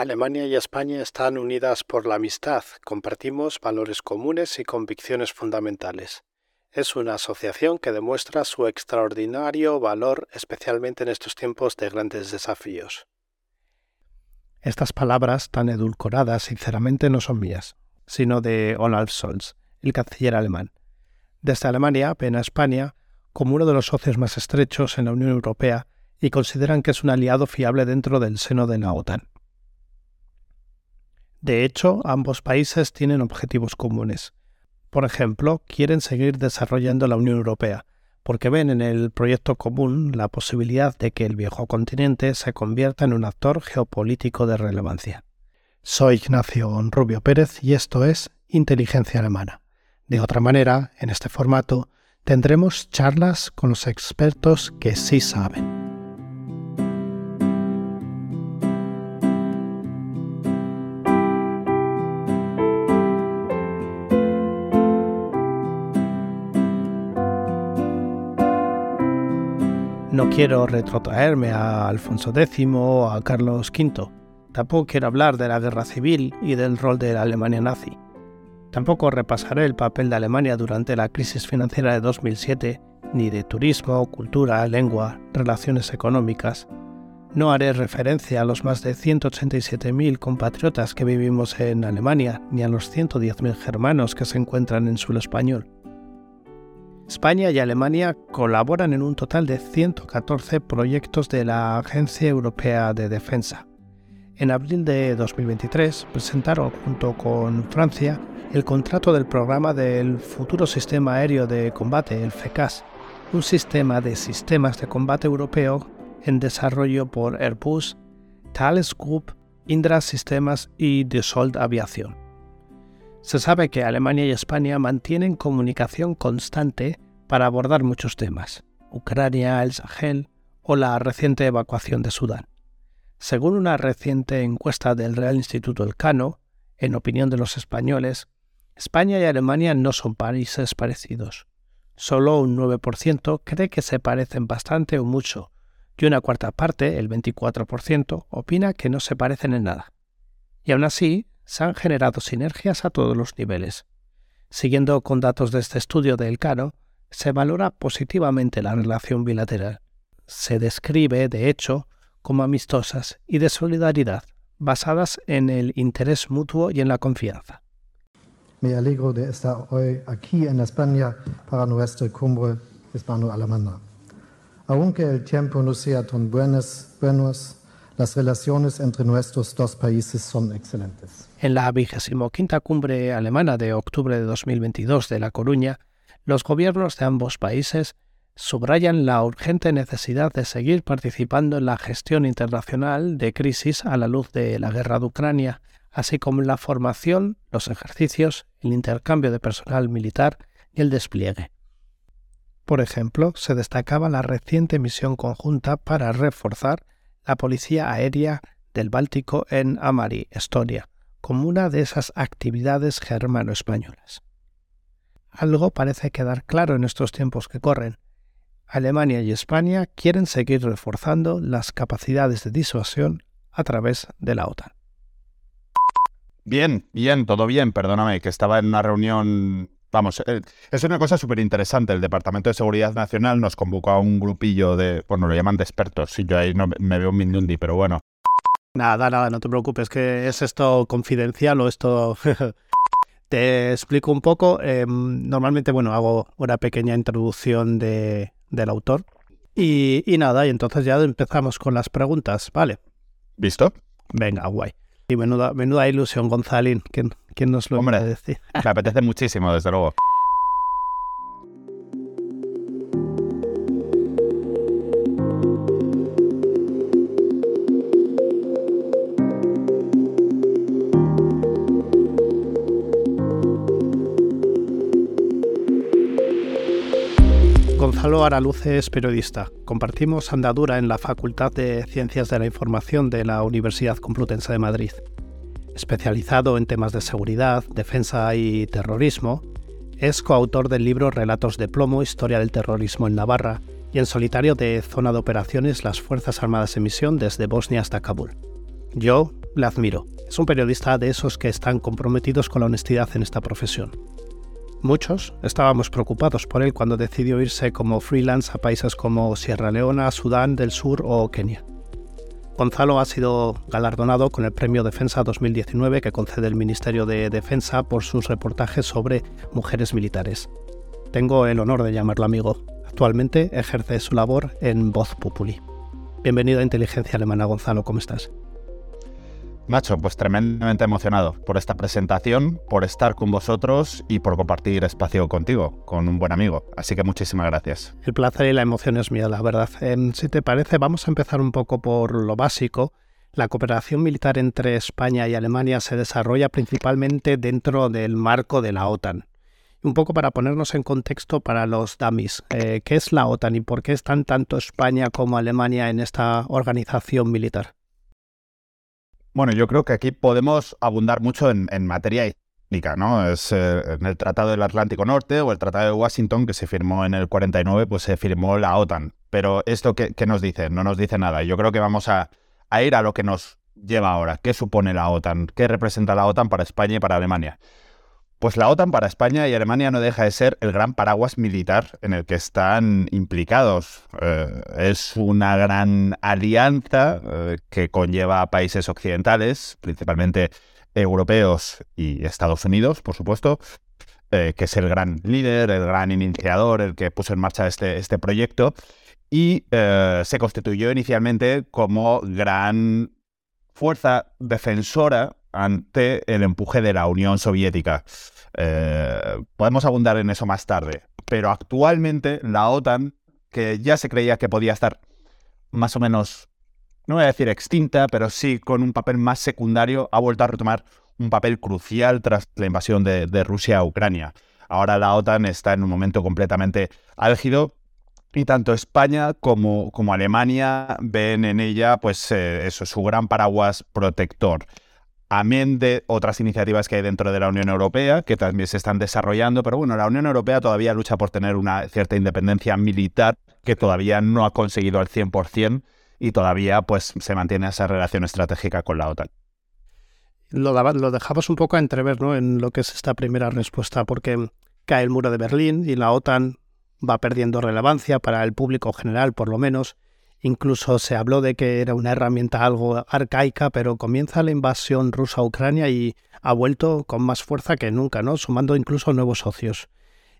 Alemania y España están unidas por la amistad, compartimos valores comunes y convicciones fundamentales. Es una asociación que demuestra su extraordinario valor especialmente en estos tiempos de grandes desafíos. Estas palabras tan edulcoradas sinceramente no son mías, sino de Olaf Scholz, el canciller alemán. Desde Alemania ven a España como uno de los socios más estrechos en la Unión Europea y consideran que es un aliado fiable dentro del seno de la OTAN. De hecho, ambos países tienen objetivos comunes. Por ejemplo, quieren seguir desarrollando la Unión Europea, porque ven en el proyecto común la posibilidad de que el viejo continente se convierta en un actor geopolítico de relevancia. Soy Ignacio Rubio Pérez y esto es Inteligencia Alemana. De otra manera, en este formato, tendremos charlas con los expertos que sí saben. No quiero retrotraerme a Alfonso X o a Carlos V. Tampoco quiero hablar de la guerra civil y del rol de la Alemania nazi. Tampoco repasaré el papel de Alemania durante la crisis financiera de 2007, ni de turismo, cultura, lengua, relaciones económicas. No haré referencia a los más de 187.000 compatriotas que vivimos en Alemania, ni a los 110.000 germanos que se encuentran en suelo español. España y Alemania colaboran en un total de 114 proyectos de la Agencia Europea de Defensa. En abril de 2023 presentaron junto con Francia el contrato del programa del futuro sistema aéreo de combate, el FECAS, un sistema de sistemas de combate europeo en desarrollo por Airbus, Thales Group, Indra Sistemas y Dassault Aviación. Se sabe que Alemania y España mantienen comunicación constante para abordar muchos temas, Ucrania, el Sahel o la reciente evacuación de Sudán. Según una reciente encuesta del Real Instituto Elcano, en opinión de los españoles, España y Alemania no son países parecidos. Solo un 9% cree que se parecen bastante o mucho, y una cuarta parte, el 24%, opina que no se parecen en nada. Y aún así, se han generado sinergias a todos los niveles. Siguiendo con datos de este estudio de Elcano, se valora positivamente la relación bilateral. Se describe, de hecho, como amistosas y de solidaridad, basadas en el interés mutuo y en la confianza. Me alegro de estar hoy aquí en España para nuestra cumbre hispano-alemana. Aunque el tiempo no sea tan buenos, buenos las relaciones entre nuestros dos países son excelentes. En la quinta cumbre alemana de octubre de 2022 de La Coruña, los gobiernos de ambos países subrayan la urgente necesidad de seguir participando en la gestión internacional de crisis a la luz de la guerra de Ucrania, así como en la formación, los ejercicios, el intercambio de personal militar y el despliegue. Por ejemplo, se destacaba la reciente misión conjunta para reforzar la Policía Aérea del Báltico en Amari, Estonia, como una de esas actividades germano-españolas. Algo parece quedar claro en estos tiempos que corren. Alemania y España quieren seguir reforzando las capacidades de disuasión a través de la OTAN. Bien, bien, todo bien, perdóname, que estaba en una reunión Vamos, eh, es una cosa súper interesante. El Departamento de Seguridad Nacional nos convocó a un grupillo de, bueno, lo llaman de expertos. Y yo ahí no me veo un minundi, pero bueno. Nada, nada, no te preocupes, que es esto confidencial o esto... te explico un poco. Em, normalmente, bueno, hago una pequeña introducción de, del autor. Y, y nada, y entonces ya empezamos con las preguntas, ¿vale? ¿Visto? Venga, guay. Y menuda, menuda ilusión, Gonzalín. ¿Quién, quién nos lo Hombre, decir? Me apetece muchísimo, desde luego. Gonzalo Araluce es periodista. Compartimos andadura en la Facultad de Ciencias de la Información de la Universidad Complutense de Madrid. Especializado en temas de seguridad, defensa y terrorismo, es coautor del libro Relatos de Plomo, Historia del Terrorismo en Navarra y en solitario de Zona de Operaciones Las Fuerzas Armadas en Misión desde Bosnia hasta Kabul. Yo, le admiro. Es un periodista de esos que están comprometidos con la honestidad en esta profesión. Muchos estábamos preocupados por él cuando decidió irse como freelance a países como Sierra Leona, Sudán del Sur o Kenia. Gonzalo ha sido galardonado con el Premio Defensa 2019 que concede el Ministerio de Defensa por sus reportajes sobre mujeres militares. Tengo el honor de llamarlo amigo. Actualmente ejerce su labor en Voz Populi. Bienvenido a Inteligencia Alemana, Gonzalo, ¿cómo estás? Macho, pues tremendamente emocionado por esta presentación, por estar con vosotros y por compartir espacio contigo, con un buen amigo. Así que muchísimas gracias. El placer y la emoción es mía, la verdad. Em, si te parece, vamos a empezar un poco por lo básico. La cooperación militar entre España y Alemania se desarrolla principalmente dentro del marco de la OTAN. Un poco para ponernos en contexto para los dummies, eh, ¿qué es la OTAN y por qué están tanto España como Alemania en esta organización militar? Bueno, yo creo que aquí podemos abundar mucho en, materia histórica, ¿no? Es eh, en el Tratado del Atlántico Norte o el Tratado de Washington que se firmó en el 49, pues se firmó la OTAN. Pero esto, ¿qué, nos dice? No nos dice nada. Yo creo que vamos a ir a lo que nos lleva ahora. ¿Qué supone la OTAN? ¿Qué representa la OTAN para España y para Alemania? Pues la OTAN para España y Alemania no deja de ser el gran paraguas militar en el que están implicados. Eh, es una gran alianza eh, que conlleva a países occidentales, principalmente europeos y Estados Unidos, por supuesto, eh, que es el gran líder, el gran iniciador, el que puso en marcha este, este proyecto, y se constituyó inicialmente como gran fuerza defensora ante el empuje de la Unión Soviética. Eh, podemos abundar en eso más tarde, pero actualmente la OTAN, que ya se creía que podía estar más o menos, no voy a decir extinta, pero sí con un papel más secundario, ha vuelto a retomar un papel crucial tras la invasión de, Rusia a Ucrania. Ahora la OTAN está en un momento completamente álgido y tanto España como, Alemania ven en ella pues eh, eso, su gran paraguas protector amén de otras iniciativas que hay dentro de la Unión Europea, que también se están desarrollando, pero bueno, la Unión Europea todavía lucha por tener una cierta independencia militar que todavía no ha conseguido al 100% y todavía pues se mantiene esa relación estratégica con la OTAN. Lo, lo dejamos un poco a entrever ¿no? en lo que es esta primera respuesta, porque cae el muro de Berlín y la OTAN va perdiendo relevancia para el público general, por lo menos, Incluso se habló de que era una herramienta algo arcaica, pero comienza la invasión rusa a Ucrania y ha vuelto con más fuerza que nunca, ¿no? Sumando incluso nuevos socios.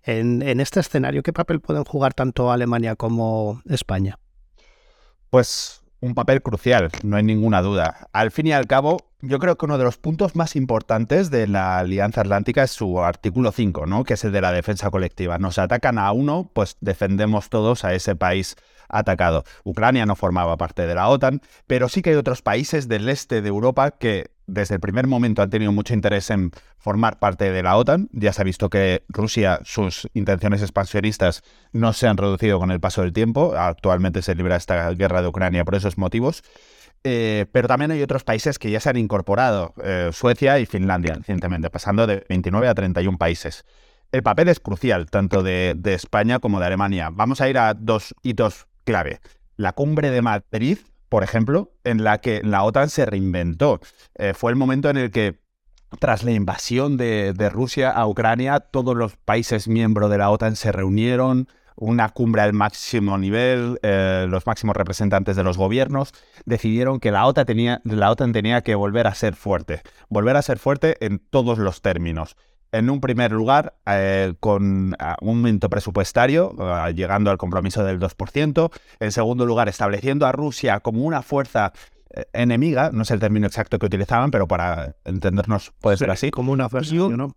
En, en este escenario, ¿qué papel pueden jugar tanto Alemania como España? Pues un papel crucial, no hay ninguna duda. Al fin y al cabo, yo creo que uno de los puntos más importantes de la Alianza Atlántica es su artículo 5, ¿no? que es el de la defensa colectiva. Nos atacan a uno, pues defendemos todos a ese país atacado. Ucrania no formaba parte de la OTAN, pero sí que hay otros países del este de Europa que desde el primer momento han tenido mucho interés en formar parte de la OTAN. Ya se ha visto que Rusia, sus intenciones expansionistas no se han reducido con el paso del tiempo. Actualmente se libra esta guerra de Ucrania por esos motivos. Eh, pero también hay otros países que ya se han incorporado, eh, Suecia y Finlandia recientemente, pasando de 29 a 31 países. El papel es crucial, tanto de, España como de Alemania. Vamos a ir a dos hitos clave. La cumbre de Madrid, por ejemplo, en la que la OTAN se reinventó. Eh, fue el momento en el que tras la invasión de, Rusia a Ucrania, todos los países miembros de la OTAN se reunieron, una cumbre al máximo nivel, eh, los máximos representantes de los gobiernos decidieron que la OTAN, tenía, la OTAN tenía que volver a ser fuerte, volver a ser fuerte en todos los términos. En un primer lugar, eh, con un aumento presupuestario, eh, llegando al compromiso del 2%. En segundo lugar, estableciendo a Rusia como una fuerza enemiga, no es el término exacto que utilizaban, pero para entendernos puede ser así. Como una ¿no?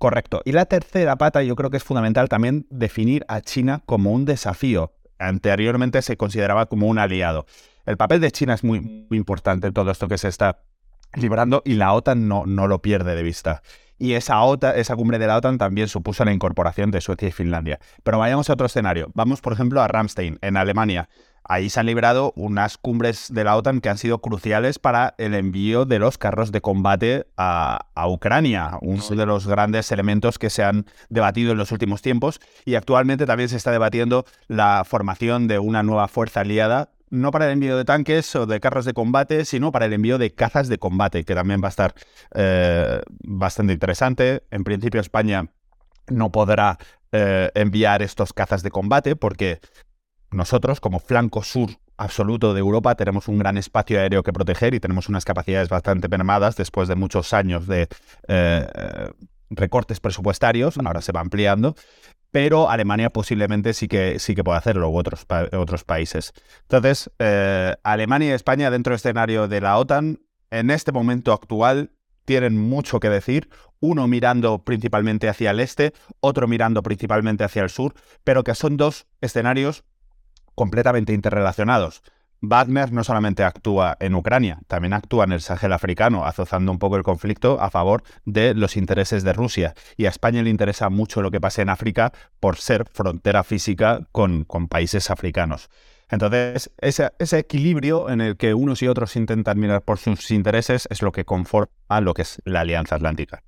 Correcto. Y la tercera pata, yo creo que es fundamental también definir a China como un desafío. Anteriormente se consideraba como un aliado. El papel de China es muy, muy importante en todo esto que se está librando y la OTAN no, no lo pierde de vista. Y esa, OTAN, esa cumbre de la OTAN también supuso la incorporación de Suecia y Finlandia. Pero vayamos a otro escenario. Vamos, por ejemplo, a Ramstein, en Alemania. Ahí se han librado unas cumbres de la OTAN que han sido cruciales para el envío de los carros de combate a, Ucrania, uno de los grandes elementos que se han debatido en los últimos tiempos. Y actualmente también se está debatiendo la formación de una nueva fuerza aliada no para el envío de tanques o de carros de combate, sino para el envío de cazas de combate, que también va a estar eh, bastante interesante. En principio España no podrá eh, enviar estos cazas de combate porque nosotros, como flanco sur absoluto de Europa, tenemos un gran espacio aéreo que proteger y tenemos unas capacidades bastante mermadas después de muchos años de eh, recortes presupuestarios, ahora se va ampliando, pero Alemania posiblemente sí que, sí que puede hacerlo, u otros, otros países. Entonces, eh, Alemania y España dentro del escenario de la OTAN, en este momento actual, tienen mucho que decir, uno mirando principalmente hacia el este, otro mirando principalmente hacia el sur, pero que son dos escenarios completamente interrelacionados. Wagner no solamente actúa en Ucrania, también actúa en el Sahel africano, azuzando un poco el conflicto a favor de los intereses de Rusia. Y a España le interesa mucho lo que pase en África por ser frontera física con, con países africanos. Entonces, ese, ese, equilibrio en el que unos y otros intentan mirar por sus intereses es lo que conforma lo que es la Alianza Atlántica.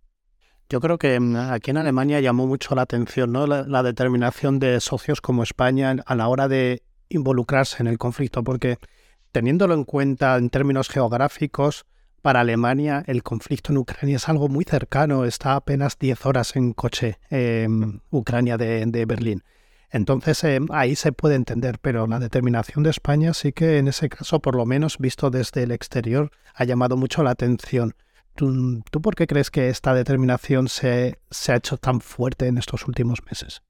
Yo creo que mm, aquí en Alemania llamó mucho la atención ¿no? la determinación de socios como España a la hora de involucrarse en el conflicto, porque teniéndolo en cuenta en términos geográficos, para Alemania el conflicto en Ucrania es algo muy cercano, está apenas 10 horas en coche en Ucrania de, Berlín. Entonces eh, ahí se puede entender, pero la determinación de España sí que en ese caso, por lo menos visto desde el exterior, ha llamado mucho la atención. ¿Tú, por qué crees que esta determinación se, se ha hecho tan fuerte en estos últimos meses?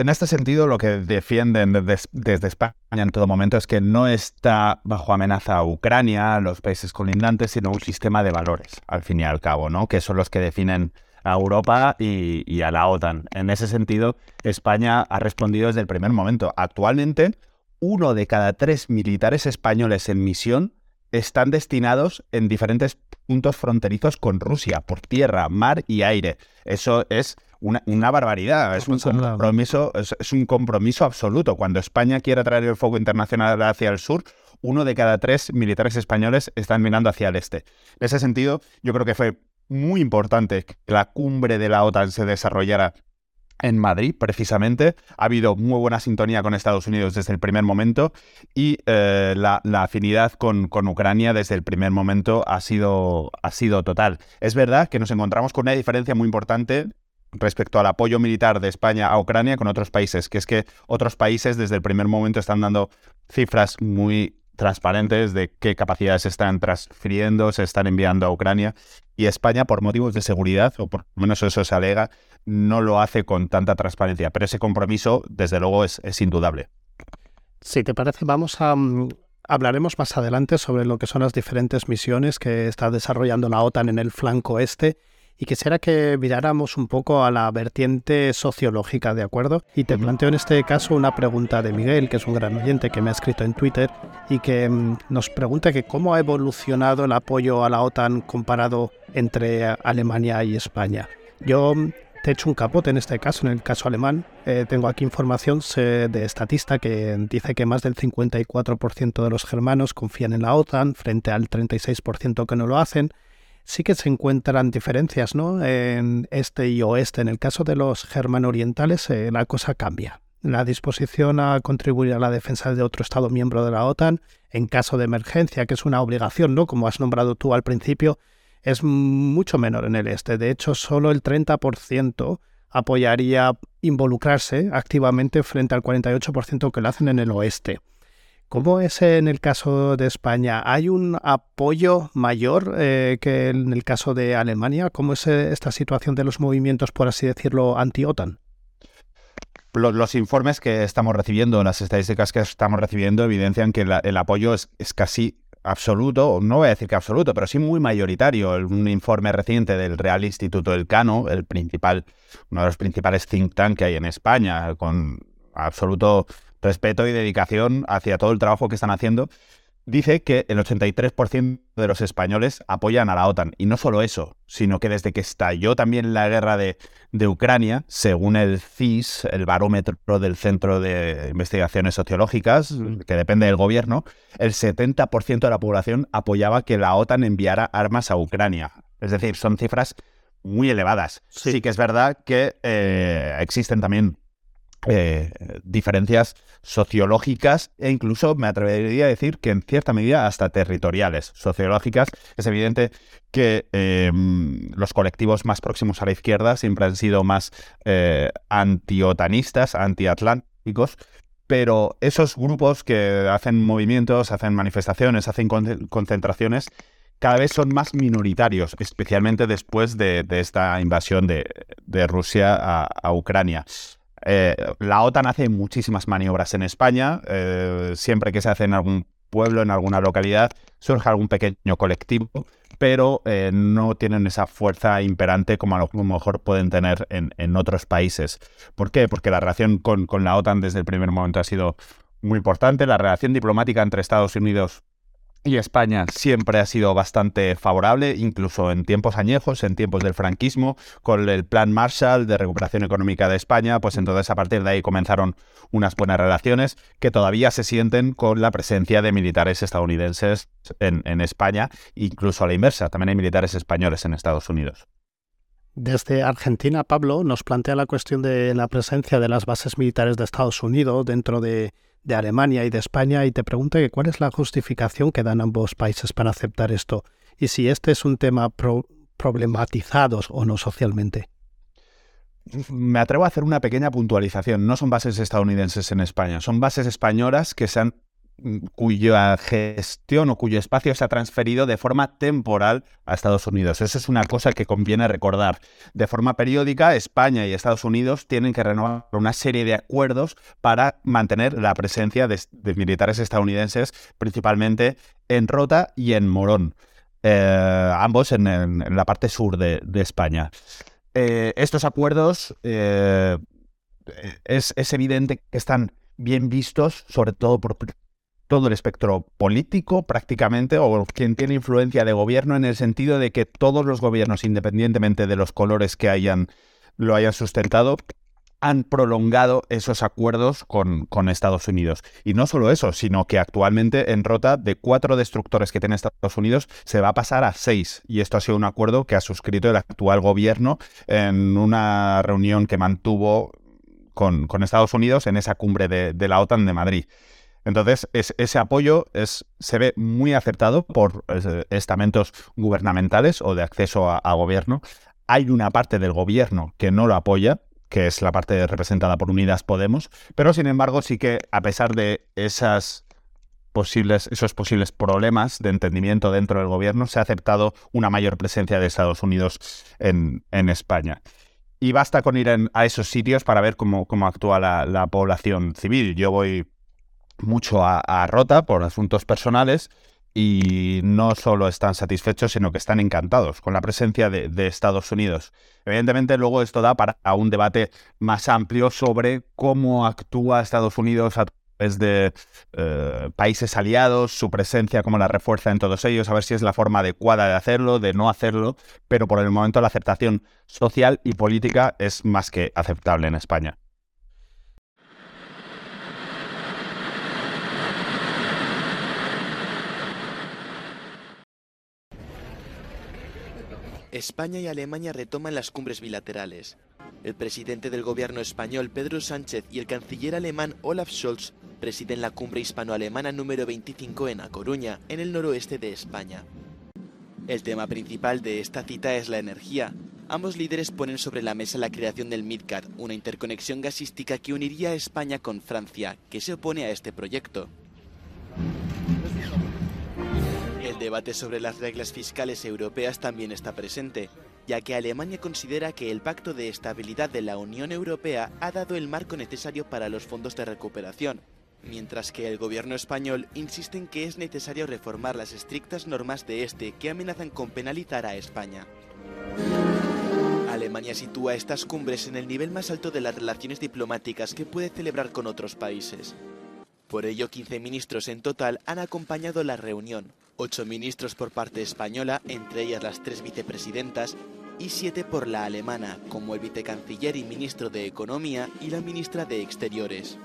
En este sentido, lo que defienden desde, España en todo momento es que no está bajo amenaza Ucrania, los países colindantes, sino un sistema de valores, al fin y al cabo, ¿no? Que son los que definen a Europa y, y a la OTAN. En ese sentido, España ha respondido desde el primer momento. Actualmente, uno de cada tres militares españoles en misión están destinados en diferentes puntos fronterizos con Rusia, por tierra, mar y aire. Eso es una, barbaridad. Es un, compromiso, es, un compromiso absoluto. Cuando España quiere traer el fuego internacional hacia el sur, uno de cada tres militares españoles están mirando hacia el este. En ese sentido, yo creo que fue muy importante que la cumbre de la OTAN se desarrollara en Madrid, precisamente. Ha habido muy buena sintonía con Estados Unidos desde el primer momento y eh, la, afinidad con, con, Ucrania desde el primer momento ha sido, ha sido total. Es verdad que nos encontramos con una diferencia muy importante respecto al apoyo militar de España a Ucrania con otros países, que es que otros países desde el primer momento están dando cifras muy transparentes de qué capacidades se están transfiriendo, se están enviando a Ucrania, y España, por motivos de seguridad, o por lo menos eso se alega, no lo hace con tanta transparencia, pero ese compromiso, desde luego, es, es indudable. Si te parece, vamos a... Mm, hablaremos más adelante sobre lo que son las diferentes misiones que está desarrollando la OTAN en el flanco este y quisiera que miráramos un poco a la vertiente sociológica, ¿de acuerdo? Y te planteo en este caso una pregunta de Miguel, que es un gran oyente que me ha escrito en Twitter y que mm, nos pregunta que cómo ha evolucionado el apoyo a la OTAN comparado entre Alemania y España. Yo mm, te he hecho un capote en este caso, en el caso alemán. Eh, tengo aquí información de estatista que dice que más del 54% de los germanos confían en la OTAN frente al 36% que no lo hacen sí que se encuentran diferencias ¿no? en este y oeste. En el caso de los germano-orientales, eh, la cosa cambia. La disposición a contribuir a la defensa de otro Estado miembro de la OTAN en caso de emergencia, que es una obligación, ¿no? como has nombrado tú al principio, es mucho menor en el este. De hecho, solo el 30% apoyaría involucrarse activamente frente al 48% que lo hacen en el oeste. ¿Cómo es en el caso de España? ¿Hay un apoyo mayor eh, que en el caso de Alemania? ¿Cómo es eh, esta situación de los movimientos, por así decirlo, anti-OTAN? Los, informes que estamos recibiendo, las estadísticas que estamos recibiendo, evidencian que el apoyo es, casi absoluto, no voy a decir que absoluto, pero sí muy mayoritario. Un informe reciente del Real Instituto del Cano, el principal, uno de los principales think tank que hay en España, con absoluto respeto y dedicación hacia todo el trabajo que están haciendo, dice que el 83% de los españoles apoyan a la OTAN. Y no solo eso, sino que desde que estalló también la guerra de, Ucrania, según el CIS, el barómetro del Centro de Investigaciones Sociológicas, que depende del gobierno, el 70% de la población apoyaba que la OTAN enviara armas a Ucrania. Es decir, son cifras muy elevadas. Sí, que es verdad que eh, existen también eh, diferencias sociológicas e incluso me atrevería a decir que en cierta medida hasta territoriales. Sociológicas, es evidente que em, los colectivos más próximos a la izquierda siempre han sido más eh, antiotanistas, antiatlánticos, pero esos grupos que hacen movimientos, hacen manifestaciones, hacen concentraciones, cada vez son más minoritarios, especialmente después de, esta invasión de, Rusia a Ucrania. Eh, la OTAN hace muchísimas maniobras en España. Eh, siempre que se hace en algún pueblo, en alguna localidad, surge algún pequeño colectivo, pero eh, no tienen esa fuerza imperante como a lo mejor pueden tener en, otros países. ¿Por qué? Porque la relación con, con la OTAN desde el primer momento ha sido muy importante. La relación diplomática entre Estados Unidos y España siempre ha sido bastante favorable, incluso en tiempos añejos, en tiempos del franquismo, con el plan Marshall de recuperación económica de España, pues entonces a partir de ahí comenzaron unas buenas relaciones que todavía se sienten con la presencia de militares estadounidenses en, España, incluso a la inversa, también hay militares españoles en Estados Unidos. Desde Argentina, Pablo nos plantea la cuestión de la presencia de las bases militares de Estados Unidos dentro de de Alemania y de España y te pregunto cuál es la justificación que dan ambos países para aceptar esto y si este es un tema problematizado o no socialmente. Me atrevo a hacer una pequeña puntualización. No son bases estadounidenses en España, son bases españolas que se han cuya gestión o cuyo espacio se ha transferido de forma temporal a Estados Unidos. Esa es una cosa que conviene recordar. De forma periódica, España y Estados Unidos tienen que renovar una serie de acuerdos para mantener la presencia de, militares estadounidenses, principalmente en Rota y en Morón, eh, ambos en, la parte sur de, España. Eh, estos acuerdos eh, es, es evidente que están bien vistos, sobre todo por todo el espectro político prácticamente, o quien tiene influencia de gobierno en el sentido de que todos los gobiernos, independientemente de los colores que hayan, lo hayan sustentado, han prolongado esos acuerdos con, Estados Unidos. Y no solo eso, sino que actualmente en Rota, de cuatro destructores que tiene Estados Unidos, se va a pasar a seis. Y esto ha sido un acuerdo que ha suscrito el actual gobierno en una reunión que mantuvo con, Estados Unidos en esa cumbre de la OTAN de Madrid. Entonces, ese apoyo se ve muy acertado por estamentos gubernamentales o de acceso a, gobierno. Hay una parte del gobierno que no lo apoya, que es la parte representada por Unidas Podemos, pero sin embargo sí que a pesar de esos posibles problemas de entendimiento dentro del gobierno, se ha aceptado una mayor presencia de Estados Unidos en, España. Y basta con ir a esos sitios para ver cómo, cómo actúa la, la población civil. Yo voy mucho a, Rota por asuntos personales y no solo están satisfechos, sino que están encantados con la presencia de, Estados Unidos. Evidentemente, luego esto da para un debate más amplio sobre cómo actúa Estados Unidos a través de eh, países aliados, su presencia, cómo la refuerza en todos ellos, a ver si es la forma adecuada de hacerlo, de no hacerlo, pero por el momento la aceptación social y política es más que aceptable en España. España y Alemania retoman las cumbres bilaterales. El presidente del gobierno español, Pedro Sánchez, y el canciller alemán Olaf Scholz presiden la cumbre hispano-alemana número 25 en A Coruña, en el noroeste de España. El tema principal de esta cita es la energía. Ambos líderes ponen sobre la mesa la creación del MidCat, una interconexión gasística que uniría a España con Francia, que se opone a este proyecto. El debate sobre las reglas fiscales europeas también está presente, ya que Alemania considera que el Pacto de Estabilidad de la Unión Europea ha dado el marco necesario para los fondos de recuperación, mientras que el gobierno español insiste en que es necesario reformar las estrictas normas de este que amenazan con penalizar a España. Alemania sitúa estas cumbres en el nivel más alto de las relaciones diplomáticas que puede celebrar con otros países. Por ello, 15 ministros en total han acompañado la reunión, ocho ministros por parte española, entre ellas las tres vicepresidentas, y siete por la alemana, como el vicecanciller y ministro de Economía y la ministra de Exteriores.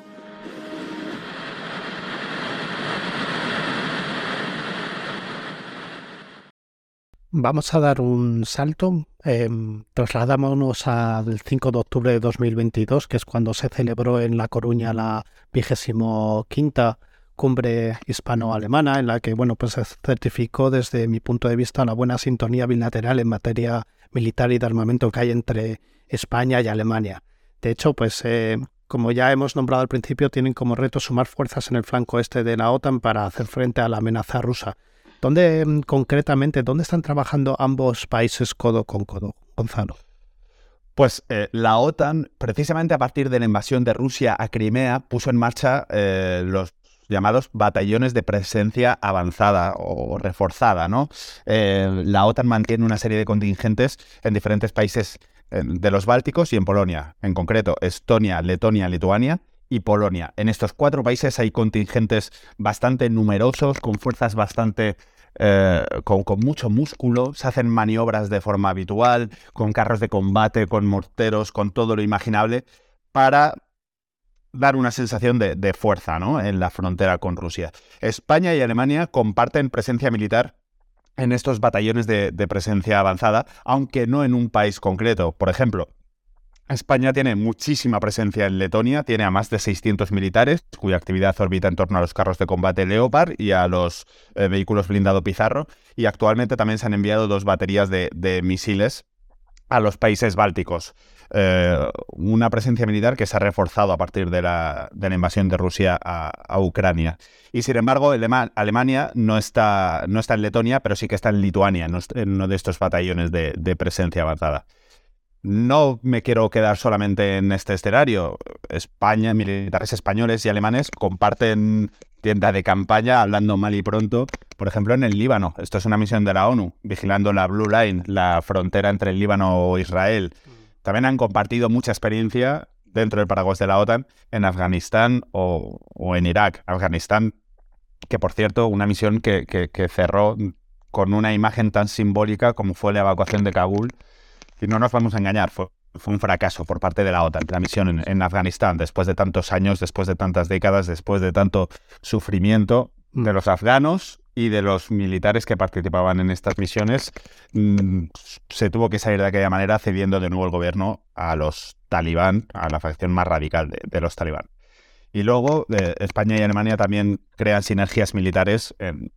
Vamos a dar un salto. Em, trasladámonos al 5 de octubre de 2022, que es cuando se celebró en La Coruña la vigésimo quinta cumbre hispano-alemana, en la que bueno, pues se certificó desde mi punto de vista la buena sintonía bilateral en materia militar y de armamento que hay entre España y Alemania. De hecho, pues eh, como ya hemos nombrado al principio, tienen como reto sumar fuerzas en el flanco este de la OTAN para hacer frente a la amenaza rusa. ¿Dónde mm, concretamente, dónde están trabajando ambos países codo con codo, Gonzalo? Pues eh, la OTAN, precisamente a partir de la invasión de Rusia a Crimea, puso en marcha eh, los llamados batallones de presencia avanzada o reforzada, ¿no? Eh, la OTAN mantiene una serie de contingentes en diferentes países de los Bálticos y en Polonia, en concreto Estonia, Letonia, Lituania y Polonia. En estos cuatro países hay contingentes bastante numerosos, con fuerzas bastante eh, con, mucho músculo, se hacen maniobras de forma habitual, con carros de combate, con morteros, con todo lo imaginable, para dar una sensación de, fuerza ¿no? en la frontera con Rusia. España y Alemania comparten presencia militar en estos batallones de, presencia avanzada, aunque no en un país concreto. Por ejemplo, España tiene muchísima presencia en Letonia, tiene a más de 600 militares, cuya actividad orbita en torno a los carros de combate Leopard y a los eh, vehículos blindados Pizarro, y actualmente también se han enviado dos baterías de misiles a los países bálticos. Eh, una presencia militar que se ha reforzado a partir de la, invasión de Rusia a, Ucrania. Y sin embargo, Alemania no está, no está en Letonia, pero sí que está en Lituania, en uno de estos batallones de, presencia avanzada. No me quiero quedar solamente en este escenario. España, militares españoles y alemanes comparten tienda de campaña, hablando mal y pronto, por ejemplo, en el Líbano. Esto es una misión de la ONU, vigilando la Blue Line, la frontera entre el Líbano e Israel. También han compartido mucha experiencia dentro del paraguas de la OTAN en Afganistán o, en Irak. Afganistán, que por cierto, una misión que, cerró con una imagen tan simbólica como fue la evacuación de Kabul. Y no nos vamos a engañar, fue, un fracaso por parte de la OTAN, la misión en, Afganistán, después de tantos años, después de tantas décadas, después de tanto sufrimiento de mm. los afganos y de los militares que participaban en estas misiones, mm, se tuvo que salir de aquella manera cediendo de nuevo el gobierno a los talibán, a la facción más radical de, los talibán. Y luego eh, España y Alemania también crean sinergias militares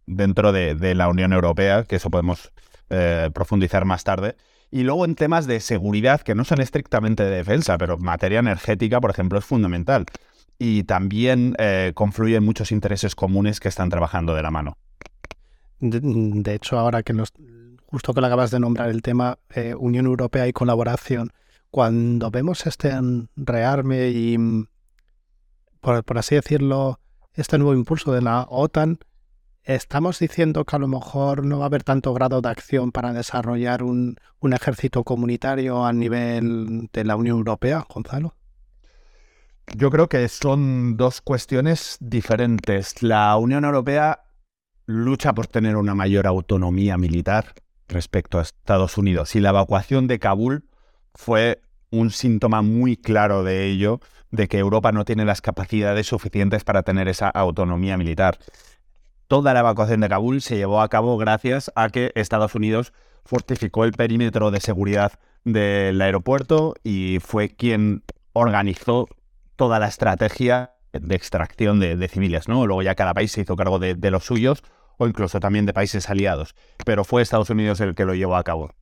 dentro de, la Unión Europea, que eso podemos eh, profundizar más tarde. Y luego en temas de seguridad, que no son estrictamente de defensa, pero materia energética, por ejemplo, es fundamental. Y también eh, confluyen muchos intereses comunes que están trabajando de la mano. De, hecho, ahora que nos, justo que lo acabas de nombrar el tema eh, Unión Europea y colaboración, cuando vemos este rearme y, por, así decirlo, este nuevo impulso de la OTAN, ¿estamos diciendo que a lo mejor no va a haber tanto grado de acción para desarrollar un, un ejército comunitario a nivel de la Unión Europea, Gonzalo? Yo creo que son dos cuestiones diferentes. La Unión Europea lucha por tener una mayor autonomía militar respecto a Estados Unidos. Y la evacuación de Kabul fue un síntoma muy claro de ello, de que Europa no tiene las capacidades suficientes para tener esa autonomía militar. Toda la evacuación de Kabul se llevó a cabo gracias a que Estados Unidos fortificó el perímetro de seguridad del aeropuerto y fue quien organizó toda la estrategia de extracción de, civiles, ¿no? Luego ya cada país se hizo cargo de los suyos, o incluso también de países aliados, pero fue Estados Unidos el que lo llevó a cabo.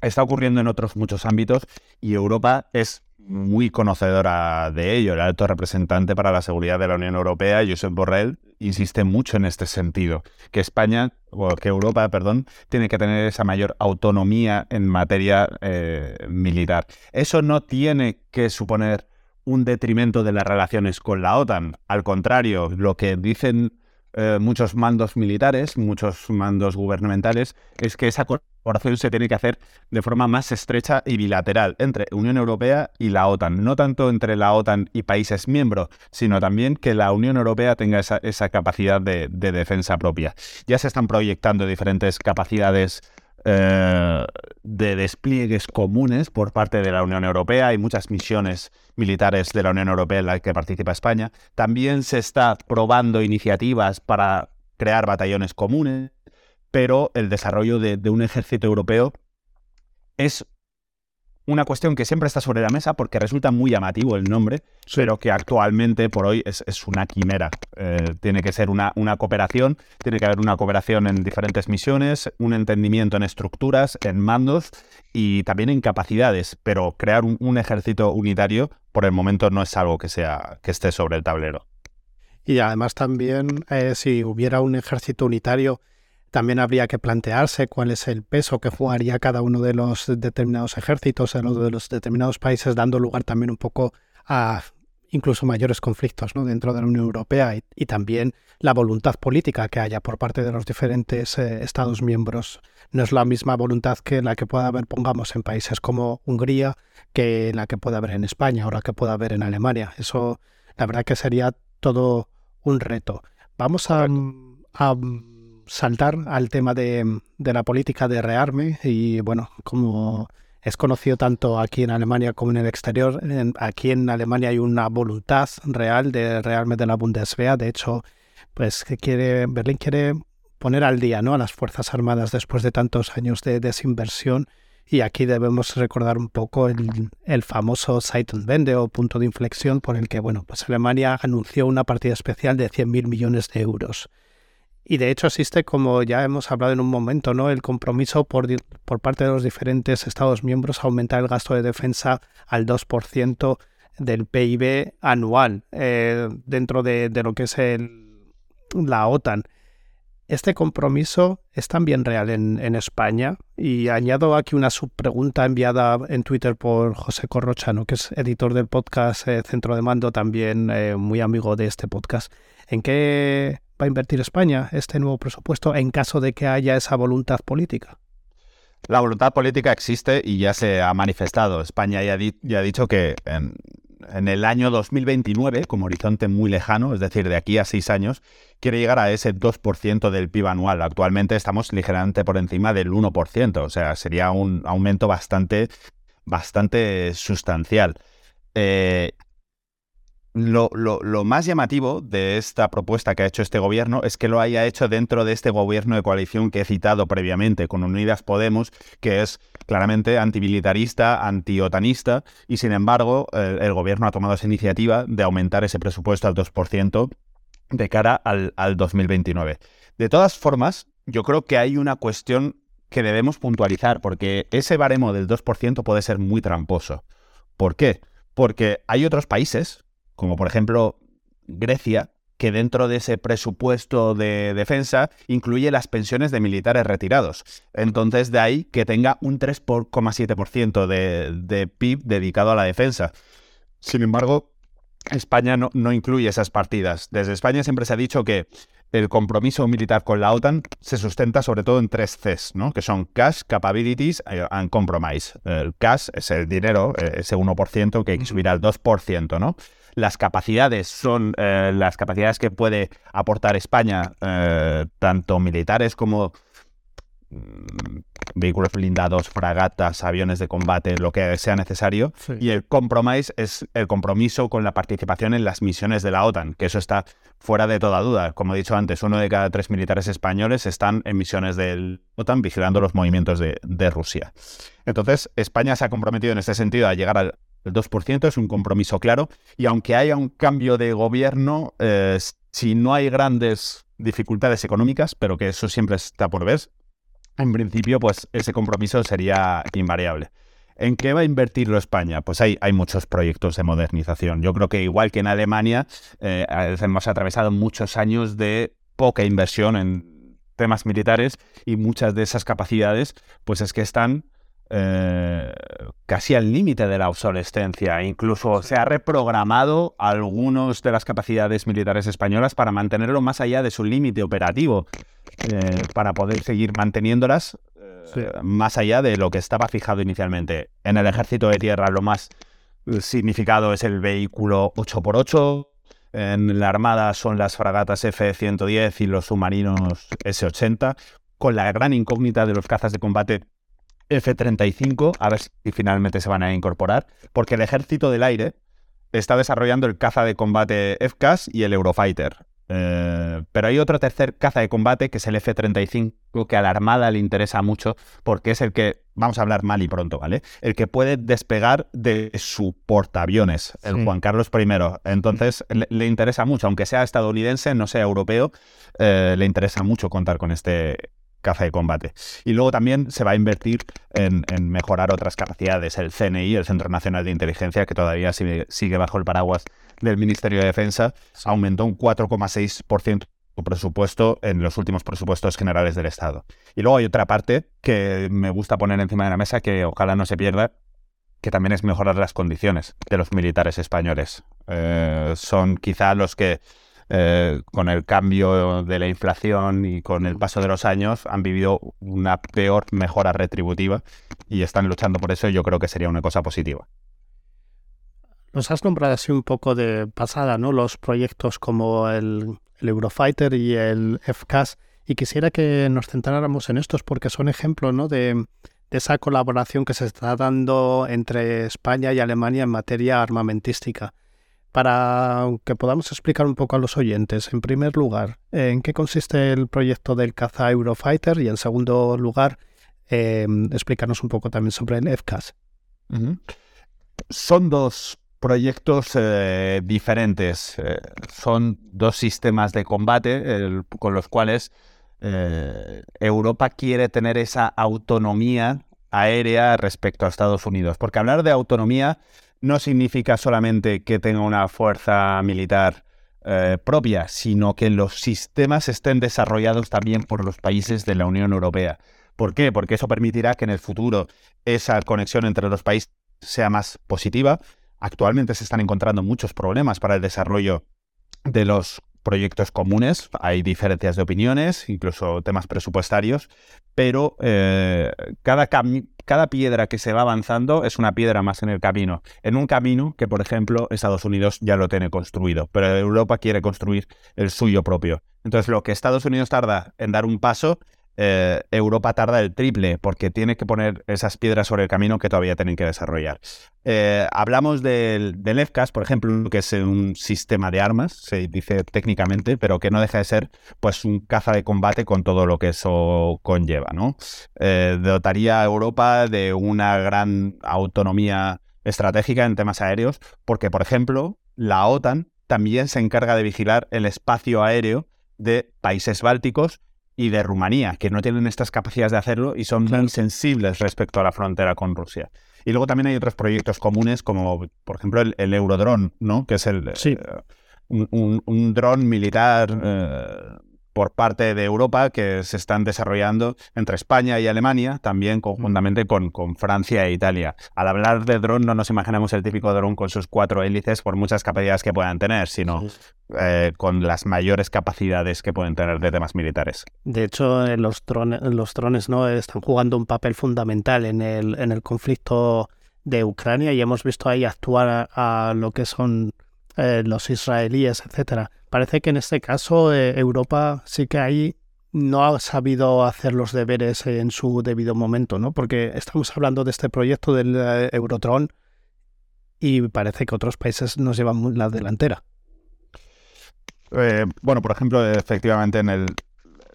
Está ocurriendo en otros muchos ámbitos y Europa es muy conocedora de ello. El alto representante para la seguridad de la Unión Europea, Josep Borrell, insiste mucho en este sentido, que España, o que Europa, perdón, tiene que tener esa mayor autonomía en materia eh, militar. Eso no tiene que suponer un detrimento de las relaciones con la OTAN. Al contrario, lo que dicen eh, muchos mandos militares, muchos mandos gubernamentales, es que esa colaboración se tiene que hacer de forma más estrecha y bilateral entre Unión Europea y la OTAN. No tanto entre la OTAN y países miembros, sino también que la Unión Europea tenga esa, capacidad de, de defensa propia. Ya se están proyectando diferentes capacidades eh, de despliegues comunes por parte de la Unión Europea. Hay muchas misiones militares de la Unión Europea en las que participa España. También se está probando iniciativas para crear batallones comunes. pero el desarrollo de, de un ejército europeo es una cuestión que siempre está sobre la mesa porque resulta muy llamativo el nombre, pero que actualmente por hoy es, una quimera. Eh, tiene que ser una, una, cooperación, tiene que haber una cooperación en diferentes misiones, un entendimiento en estructuras, en mandos y también en capacidades, pero crear un, ejército unitario por el momento no es algo que, sea, que esté sobre el tablero. Y además también eh, si hubiera un ejército unitario, también habría que plantearse cuál es el peso que jugaría cada uno de los determinados ejércitos de los determinados países, dando lugar también un poco a incluso mayores conflictos ¿no? dentro de la Unión Europea y, también la voluntad política que haya por parte de los diferentes eh, Estados miembros. No es la misma voluntad que la que pueda haber, pongamos, en países como Hungría, que la que pueda haber en España o la que pueda haber en Alemania. Eso, la verdad que sería todo un reto. Vamos a saltar al tema de, la política de rearme y bueno, como es conocido tanto aquí en Alemania como en el exterior, aquí en Alemania hay una voluntad real de rearme de la Bundeswehr, de hecho, pues que quiere Berlín quiere poner al día ¿no? a las Fuerzas Armadas después de tantos años de desinversión. Y aquí debemos recordar un poco el, el famoso Zeitenwende o punto de inflexión por el que bueno, pues Alemania anunció una partida especial de 100.000 millones de euros y de hecho existe, como ya hemos hablado en un momento, ¿no? el compromiso por, por parte de los diferentes Estados miembros a aumentar el gasto de defensa al 2% del PIB anual eh, dentro de, lo que es el, la OTAN. Este compromiso es también real en, España y añado aquí una subpregunta enviada en Twitter por José Corrochano, que es editor del podcast eh, Centro de Mando, también eh, muy amigo de este podcast. ¿En qué va a invertir España este nuevo presupuesto en caso de que haya esa voluntad política? La voluntad política existe y ya se ha manifestado. España ya, ha dicho que en, el año 2029, como horizonte muy lejano, es decir, de aquí a seis años, quiere llegar a ese 2% del PIB anual. Actualmente estamos ligeramente por encima del 1%, o sea, sería un aumento bastante, bastante sustancial. Eh, lo, más llamativo de esta propuesta que ha hecho este gobierno es que lo haya hecho dentro de este gobierno de coalición que he citado previamente, con Unidas Podemos, que es claramente antimilitarista, antiotanista, y sin embargo el, gobierno ha tomado esa iniciativa de aumentar ese presupuesto al 2% de cara al, al 2029. De todas formas, yo creo que hay una cuestión que debemos puntualizar, porque ese baremo del 2% puede ser muy tramposo. ¿Por qué? Porque hay otros países como por ejemplo Grecia, que dentro de ese presupuesto de defensa incluye las pensiones de militares retirados. Entonces, de ahí que tenga un 3,7% de, de PIB dedicado a la defensa. Sin embargo, España no, incluye esas partidas. Desde España siempre se ha dicho que el compromiso militar con la OTAN se sustenta sobre todo en tres Cs, ¿no? que son Cash, Capabilities eh, and Compromise. El Cash es el dinero, eh, ese 1% que hay que subir al 2%, ¿no? Las capacidades son eh, las capacidades que puede aportar España, eh, tanto militares como mm, vehículos blindados, fragatas, aviones de combate, lo que sea necesario. Y el compromise es el compromiso con la participación en las misiones de la OTAN, que eso está fuera de toda duda. Como he dicho antes, uno de cada tres militares españoles están en misiones del OTAN vigilando los movimientos de, de Rusia. Entonces, España se ha comprometido en este sentido a llegar al el 2% es un compromiso claro y aunque haya un cambio de gobierno, eh, si no hay grandes dificultades económicas, pero que eso siempre está por ver, en principio pues ese compromiso sería invariable. ¿En qué va a invertirlo España? Pues hay, hay muchos proyectos de modernización. Yo creo que igual que en Alemania, eh, hemos atravesado muchos años de poca inversión en temas militares y muchas de esas capacidades pues es que están eh, casi al límite de la obsolescencia. Incluso se ha reprogramado algunas de las capacidades militares españolas para mantenerlo más allá de su límite operativo, eh, para poder seguir manteniéndolas eh, más allá de lo que estaba fijado inicialmente. En el ejército de tierra lo más significado es el vehículo 8x8. En la Armada son las fragatas F-110 y los submarinos S-80, con la gran incógnita de los cazas de combate F-35, a ver si finalmente se van a incorporar, porque el ejército del aire está desarrollando el caza de combate FCAS y el Eurofighter. Eh, pero hay otro tercer caza de combate, que es el F-35, que a la Armada le interesa mucho, porque es el que, vamos a hablar mal y pronto, ¿vale? El que puede despegar de su portaaviones, el Juan Carlos I. Entonces, le, interesa mucho, aunque sea estadounidense, no sea europeo, eh, le interesa mucho contar con este caza de combate. Y luego también se va a invertir en, mejorar otras capacidades. El CNI, el Centro Nacional de Inteligencia, que todavía sigue bajo el paraguas del Ministerio de Defensa aumentó un 4,6% su presupuesto en los últimos presupuestos generales del Estado. Y luego hay otra parte que me gusta poner encima de la mesa que ojalá no se pierda, que también es mejorar las condiciones de los militares españoles. Eh, son quizá los que eh, con el cambio de la inflación y con el paso de los años han vivido una peor mejora retributiva y están luchando por eso y yo creo que sería una cosa positiva. Nos has nombrado así un poco de pasada, ¿no? Los proyectos como el, Eurofighter y el FCAS. Y quisiera que nos centráramos en estos porque son ejemplos, ¿no? De, esa colaboración que se está dando entre España y Alemania en materia armamentística. Para que podamos explicar un poco a los oyentes, en primer lugar, ¿en qué consiste el proyecto del caza Eurofighter? Y en segundo lugar, eh, explícanos un poco también sobre el FCAS. Son dos proyectos eh, diferentes. Eh, son dos sistemas de combate con los cuales eh, Europa quiere tener esa autonomía aérea respecto a Estados Unidos. Porque hablar de autonomía no significa solamente que tenga una fuerza militar propia, sino que los sistemas estén desarrollados también por los países de la Unión Europea. ¿Por qué? Porque eso permitirá que en el futuro esa conexión entre los países sea más positiva, Actualmente se están encontrando muchos problemas para el desarrollo de los proyectos comunes, hay diferencias de opiniones, incluso temas presupuestarios, pero eh, cada, cada piedra que se va avanzando es una piedra más en el camino, en un camino que, por ejemplo, Estados Unidos ya lo tiene construido, pero Europa quiere construir el suyo propio. Entonces, lo que Estados Unidos tarda en dar un paso, eh, Europa tarda el triple porque tiene que poner esas piedras sobre el camino que todavía tienen que desarrollar. Eh, hablamos del, del, EFCAS, por ejemplo, que es un sistema de armas, se dice técnicamente, pero que no deja de ser pues un caza de combate con todo lo que eso conlleva. ¿no? Eh, dotaría a Europa de una gran autonomía estratégica en temas aéreos, porque, por ejemplo, la OTAN también se encarga de vigilar el espacio aéreo de países bálticos y de Rumanía, que no tienen estas capacidades de hacerlo y son tan sensibles respecto a la frontera con Rusia. Y luego también hay otros proyectos comunes, como por ejemplo el, el Eurodrone, ¿no? que es el, eh, un, un, dron militar eh, por parte de Europa que se están desarrollando entre España y Alemania, también conjuntamente con, con Francia e Italia. Al hablar de dron no nos imaginamos el típico dron con sus cuatro hélices por muchas capacidades que puedan tener, sino eh, con las mayores capacidades que pueden tener de temas militares. De hecho, eh, los, drones, los drones ¿no? están jugando un papel fundamental en el, en el conflicto de Ucrania y hemos visto ahí actuar a lo que son eh, los israelíes, etcétera. Parece que en este caso eh, Europa sí que ahí no ha sabido hacer los deberes en su debido momento, ¿no? Porque estamos hablando de este proyecto del eh, Eurotron y parece que otros países nos llevan la delantera. bueno, por ejemplo, efectivamente en el,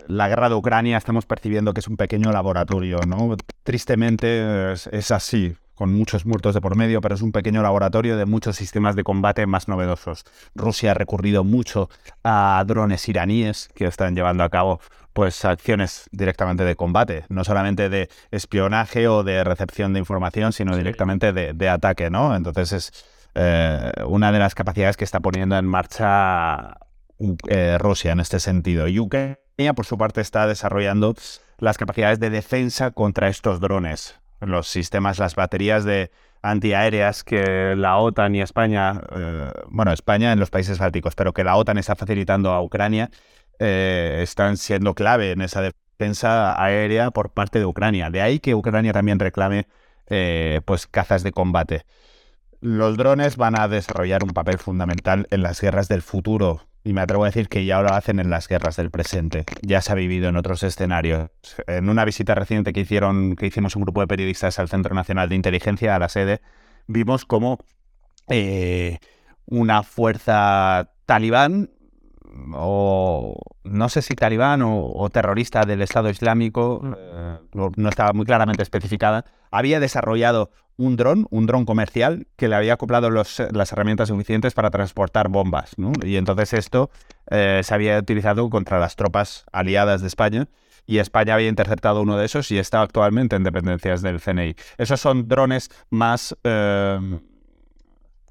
la guerra de Ucrania estamos percibiendo que es un pequeño laboratorio, ¿no? Tristemente es así con muchos muertos de por medio, pero es un pequeño laboratorio de muchos sistemas de combate más novedosos. Rusia ha recurrido mucho a drones iraníes que están llevando a cabo pues acciones directamente de combate, no solamente de espionaje o de recepción de información, sino directamente de, ataque, ¿no? Entonces es eh, una de las capacidades que está poniendo en marcha eh, Rusia en este sentido. Y Ucrania, por su parte, está desarrollando las capacidades de defensa contra estos drones los sistemas, las baterías de antiaéreas que la OTAN y España, eh, bueno, España en los países bálticos, pero que la OTAN está facilitando a Ucrania, eh, están siendo clave en esa defensa aérea por parte de Ucrania. De ahí que Ucrania también reclame eh, pues cazas de combate. Los drones van a desarrollar un papel fundamental en las guerras del futuro, y me atrevo a decir que ya lo hacen en las guerras del presente. Ya se ha vivido en otros escenarios. En una visita reciente que hicieron, que hicimos un grupo de periodistas al Centro Nacional de Inteligencia, a la sede, vimos como eh, una fuerza talibán o no sé si talibán o, terrorista del Estado Islámico, mm. eh, no, estaba muy claramente especificada, había desarrollado un dron, un dron comercial, que le había acoplado las herramientas suficientes para transportar bombas. Y entonces esto eh, se había utilizado contra las tropas aliadas de España y España había interceptado uno de esos y está actualmente en dependencias del CNI. Esos son drones más... Eh,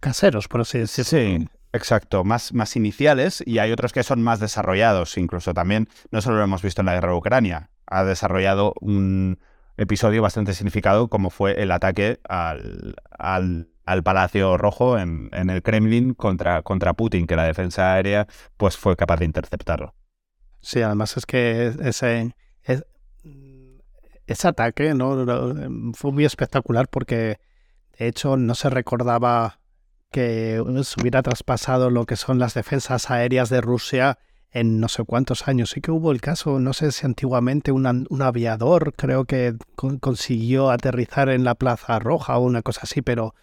Caseros, por así decirlo. Sí, Exacto, más, más iniciales y hay otros que son más desarrollados. Incluso también, no solo lo hemos visto en la guerra de Ucrania, ha desarrollado un episodio bastante significado como fue el ataque al, al, Palacio Rojo en, en, el Kremlin contra, contra Putin, que la defensa aérea pues fue capaz de interceptarlo. Sí, además es que ese, ese ataque ¿no? fue muy espectacular porque de hecho no se recordaba que se hubiera traspasado lo que son las defensas aéreas de Rusia en no sé cuántos años. Sí que hubo el caso, no sé si antiguamente un aviador creo que consiguió aterrizar en la Plaza Roja o una cosa así, pero,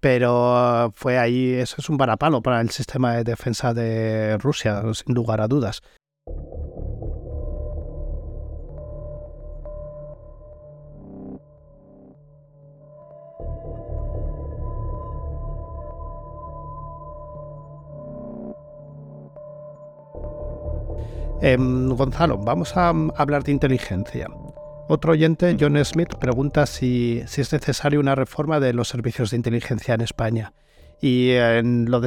pero fue ahí, eso es un varapalo para el sistema de defensa de Rusia, sin lugar a dudas. Em, Gonzalo, vamos a hablar de inteligencia. Otro oyente, John Smith, pregunta si, es necesaria una reforma de los servicios de inteligencia en España. Y lo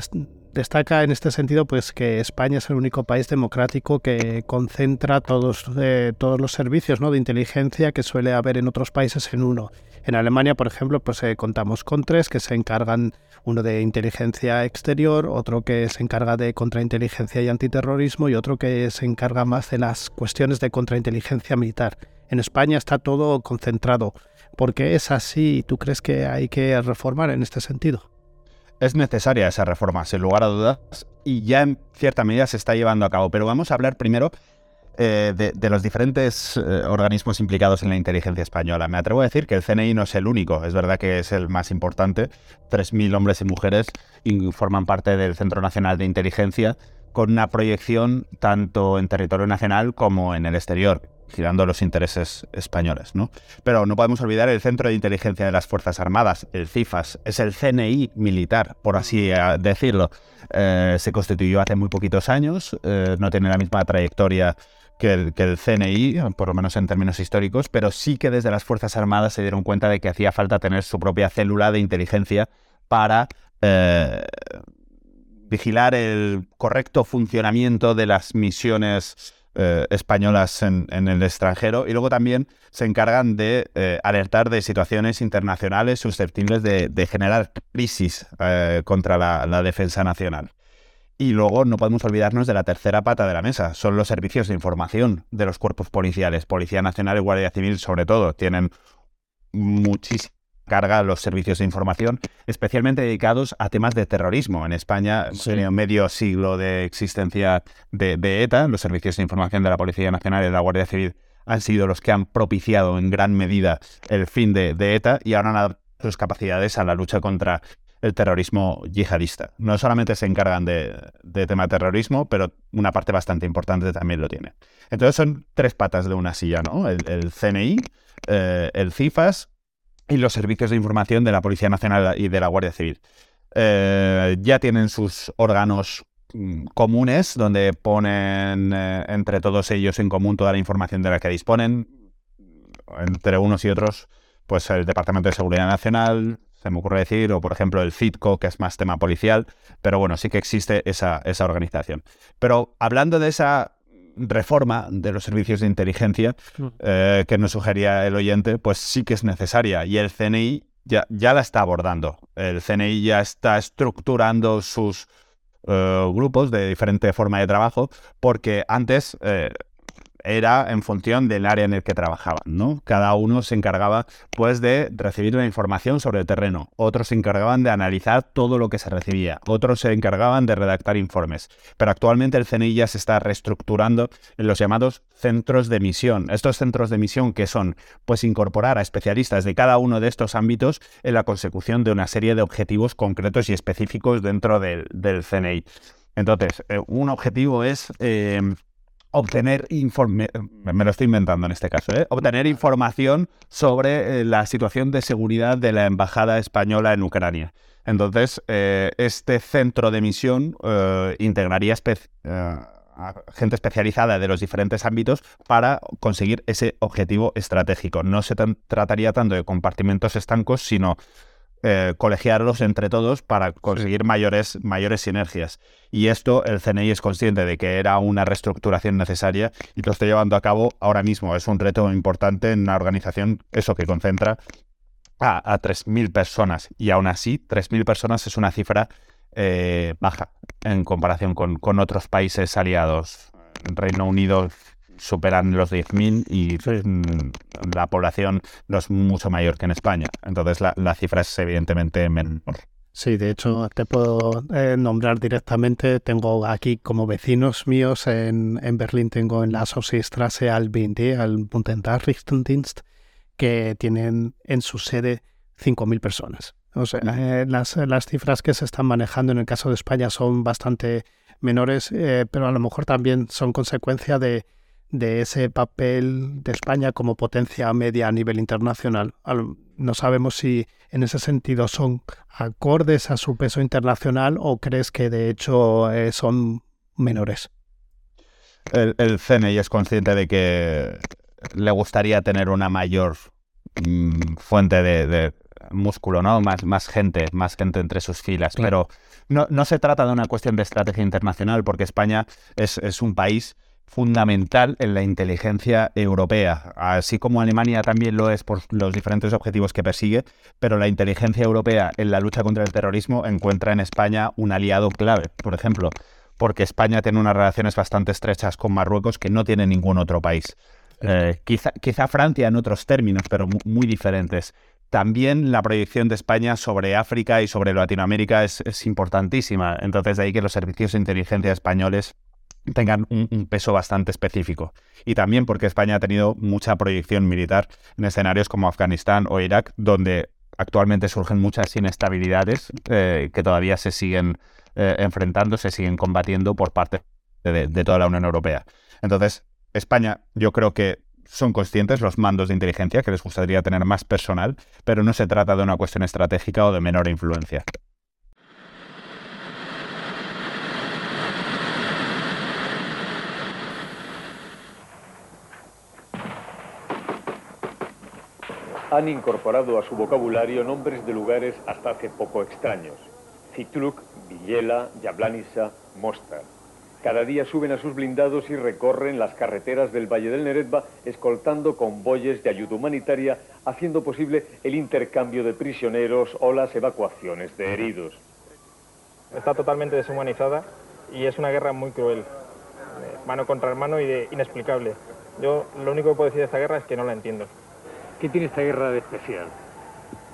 destaca en este sentido pues que España es el único país democrático que concentra todos, eh, todos los servicios ¿no? de inteligencia que suele haber en otros países en uno. En Alemania, por ejemplo, pues eh, contamos con tres que se encargan, uno de inteligencia exterior, otro que se encarga de contrainteligencia y antiterrorismo y otro que se encarga más de las cuestiones de contrainteligencia militar. En España está todo concentrado. ¿Por qué es así? ¿Tú crees que hay que reformar en este sentido? Es necesaria esa reforma, sin lugar a dudas, y ya en cierta medida se está llevando a cabo. Pero vamos a hablar primero eh, de, los diferentes eh, organismos implicados en la inteligencia española. Me atrevo a decir que el CNI no es el único, es verdad que es el más importante. 3.000 hombres y mujeres forman parte del Centro Nacional de Inteligencia con una proyección tanto en territorio nacional como en el exterior, girando los intereses españoles. ¿no? Pero no podemos olvidar el Centro de Inteligencia de las Fuerzas Armadas, el CIFAS, es el CNI militar, por así eh, decirlo. se constituyó hace muy poquitos años, no tiene la misma trayectoria que el, CNI, por lo menos en términos históricos, pero sí que desde las Fuerzas Armadas se dieron cuenta de que hacía falta tener su propia célula de inteligencia para eh, vigilar el correcto funcionamiento de las misiones eh, españolas en, el extranjero y luego también se encargan de eh, alertar de situaciones internacionales susceptibles de, generar crisis contra la defensa nacional. Y luego no podemos olvidarnos de la tercera pata de la mesa, son los servicios de información de los cuerpos policiales. Policía Nacional y Guardia Civil, sobre todo, tienen muchísima carga los servicios de información, especialmente dedicados a temas de terrorismo. En España, medio siglo de existencia de, ETA, los servicios de información de la Policía Nacional y de la Guardia Civil han sido los que han propiciado en gran medida el fin de, de ETA y ahora han adaptado sus capacidades a la lucha contra el terrorismo yihadista. No solamente se encargan de, tema terrorismo, pero una parte bastante importante también lo tiene. Entonces son tres patas de una silla, ¿no? El, CNI, eh, el CIFAS y los servicios de información de la Policía Nacional y de la Guardia Civil. Eh, ya tienen sus órganos mm, comunes donde ponen eh, entre todos ellos en común toda la información de la que disponen, entre unos y otros, pues el Departamento de Seguridad Nacional, se me ocurre decir, o por ejemplo el CITCO, que es más tema policial, pero bueno, sí que existe esa, esa organización. Pero hablando de esa reforma de los servicios de inteligencia mm. eh, que nos sugería el oyente, pues sí que es necesaria y el CNI ya, ya la está abordando. El CNI ya está estructurando sus eh, grupos de diferente forma de trabajo porque antes... Era en función del área en el que trabajaban, ¿no? Cada uno se encargaba, pues, de recibir la información sobre el terreno. Otros se encargaban de analizar todo lo que se recibía. Otros se encargaban de redactar informes. Pero actualmente el CNI ya se está reestructurando en los llamados centros de misión. Estos centros de misión que son, pues, incorporar a especialistas de cada uno de estos ámbitos en la consecución de una serie de objetivos concretos y específicos dentro del, del CNI. Entonces, eh, un objetivo es eh, obtener informe, me lo estoy inventando en este caso, ¿eh? obtener información sobre la situación de seguridad de la embajada española en Ucrania. Entonces, este centro de misión integraría a gente especializada de los diferentes ámbitos para conseguir ese objetivo estratégico. No se trataría tanto de compartimentos estancos, sino eh, colegiarlos entre todos para conseguir mayores, mayores sinergias. Y esto el CNI es consciente de que era una reestructuración necesaria y lo está llevando a cabo ahora mismo. Es un reto importante en una organización, eso que concentra a, a 3.000 personas. Y aún así, 3.000 personas es una cifra eh, baja en comparación con, con otros países aliados. Reino Unido superan los 10.000 y mm, la población no es mucho mayor que en España. Entonces la, cifra es evidentemente menor. Sí, de hecho te puedo eh, nombrar directamente. Tengo aquí como vecinos míos en, en Berlín, tengo en la Strasse al BND, al Bundesnachrichtendienst, que tienen en su sede 5.000 personas. O sea, eh, las, las, cifras que se están manejando en el caso de España son bastante menores, eh, pero a lo mejor también son consecuencia de, de ese papel de España como potencia media a nivel internacional. No sabemos si en ese sentido son acordes a su peso internacional o crees que de hecho eh, son menores. El, el, CNI es consciente de que le gustaría tener una mayor mm, fuente de, músculo, ¿no? Más, más gente, más gente entre sus filas. Pero no, no se trata de una cuestión de estrategia internacional, porque España es, es un país fundamental en la inteligencia europea, así como Alemania también lo es por los diferentes objetivos que persigue, pero la inteligencia europea en la lucha contra el terrorismo encuentra en España un aliado clave, por ejemplo, porque España tiene unas relaciones bastante estrechas con Marruecos que no tiene ningún otro país. Eh, quizá, quizá, Francia en otros términos, pero muy, diferentes. También la proyección de España sobre África y sobre Latinoamérica es, es importantísima. Entonces, de ahí que los servicios de inteligencia españoles tengan un, peso bastante específico. Y también porque España ha tenido mucha proyección militar en escenarios como Afganistán o Irak, donde actualmente surgen muchas inestabilidades eh, que todavía se siguen eh, enfrentando, se siguen combatiendo por parte de, de toda la Unión Europea. Entonces, España, yo creo que son conscientes los mandos de inteligencia que les gustaría tener más personal, pero no se trata de una cuestión estratégica o de menor influencia. Han incorporado a su vocabulario nombres de lugares hasta hace poco extraños. Citluk, Villela, Yablanisa, Mostar. Cada día suben a sus blindados y recorren las carreteras del Valle del Neretva escoltando convoyes de ayuda humanitaria, haciendo posible el intercambio de prisioneros o las evacuaciones de heridos. Está totalmente deshumanizada y es una guerra muy cruel, mano contra hermano y inexplicable. Yo lo único que puedo decir de esta guerra es que no la entiendo. ¿Qué tiene esta guerra de especial?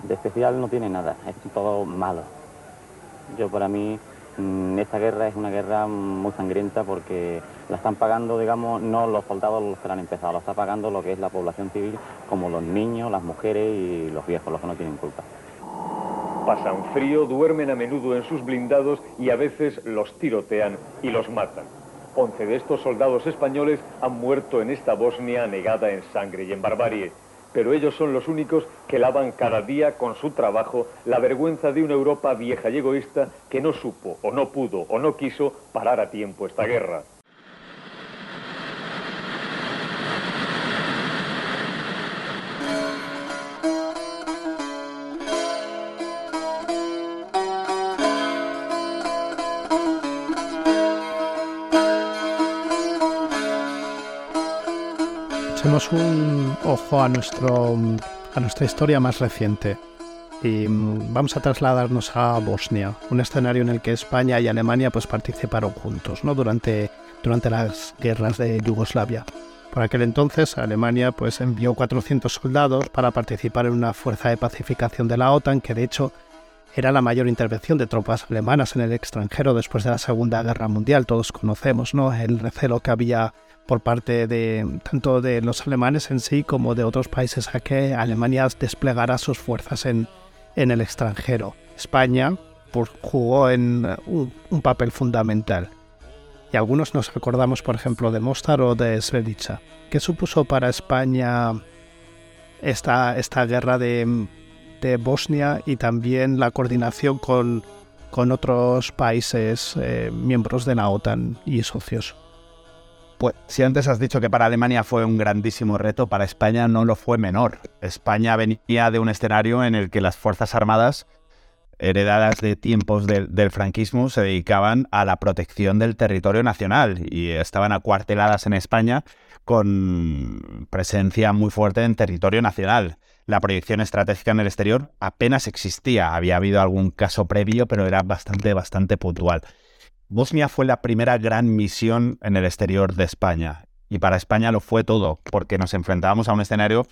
De especial no tiene nada, es todo malo. Yo para mí mm, esta guerra es una guerra muy sangrienta porque la están pagando, digamos, no los soldados los que la han empezado, la está pagando lo que es la población civil, como los niños, las mujeres y los viejos, los que no tienen culpa. Pasan frío, duermen a menudo en sus blindados y a veces los tirotean y los matan. Once de estos soldados españoles han muerto en esta Bosnia anegada en sangre y en barbarie pero ellos son los únicos que lavan cada día con su trabajo la vergüenza de una Europa vieja y egoísta que no supo o no pudo o no quiso parar a tiempo esta guerra. Un ojo a, nuestro, a nuestra historia más reciente y vamos a trasladarnos a Bosnia, un escenario en el que España y Alemania pues, participaron juntos ¿no? durante, durante las guerras de Yugoslavia. Por aquel entonces, Alemania pues, envió 400 soldados para participar en una fuerza de pacificación de la OTAN, que de hecho era la mayor intervención de tropas alemanas en el extranjero después de la Segunda Guerra Mundial. Todos conocemos ¿no? el recelo que había por parte de tanto de los alemanes en sí como de otros países a que Alemania desplegara sus fuerzas en, en el extranjero. España jugó en un, un, papel fundamental. Y algunos nos acordamos, por ejemplo, de Mostar o de Srebrenica. ¿Qué supuso para España esta, esta guerra de, de Bosnia y también la coordinación con, con otros países eh, miembros de la OTAN y socios? Pues si antes has dicho que para Alemania fue un grandísimo reto, para España no lo fue menor. España venía de un escenario en el que las Fuerzas Armadas, heredadas de tiempos del, franquismo, se dedicaban a la protección del territorio nacional y estaban acuarteladas en España con presencia muy fuerte en territorio nacional. La proyección estratégica en el exterior apenas existía. Había habido algún caso previo, pero era bastante, bastante puntual. Bosnia fue la primera gran misión en el exterior de España. Y para España lo fue todo, porque nos enfrentábamos a un escenario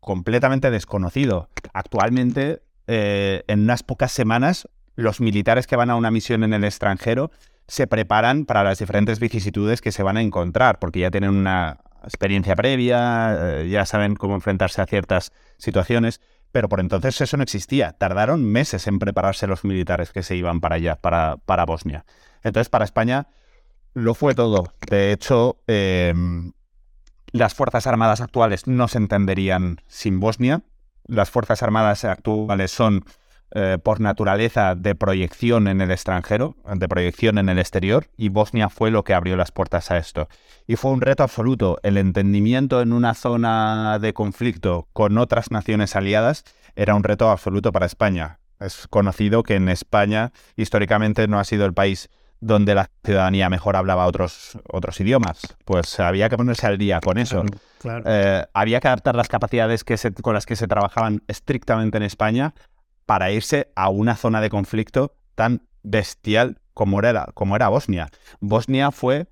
completamente desconocido. Actualmente, eh, en unas pocas semanas, los militares que van a una misión en el extranjero se preparan para las diferentes vicisitudes que se van a encontrar, porque ya tienen una experiencia previa, eh, ya saben cómo enfrentarse a ciertas situaciones, pero por entonces eso no existía. Tardaron meses en prepararse los militares que se iban para allá, para, para Bosnia. Entonces, para España lo fue todo. De hecho, em, las Fuerzas Armadas actuales no se entenderían sin Bosnia. Las Fuerzas Armadas actuales son eh, por naturaleza de proyección en el extranjero, de proyección en el exterior, y Bosnia fue lo que abrió las puertas a esto. Y fue un reto absoluto. El entendimiento en una zona de conflicto con otras naciones aliadas era un reto absoluto para España. Es conocido que en España históricamente no ha sido el país donde la ciudadanía mejor hablaba otros, otros idiomas. Pues había que ponerse al día con eso. Eh, había que adaptar las capacidades que con las que se trabajaban estrictamente en España para irse a una zona de conflicto tan bestial como era, como era Bosnia. Bosnia fue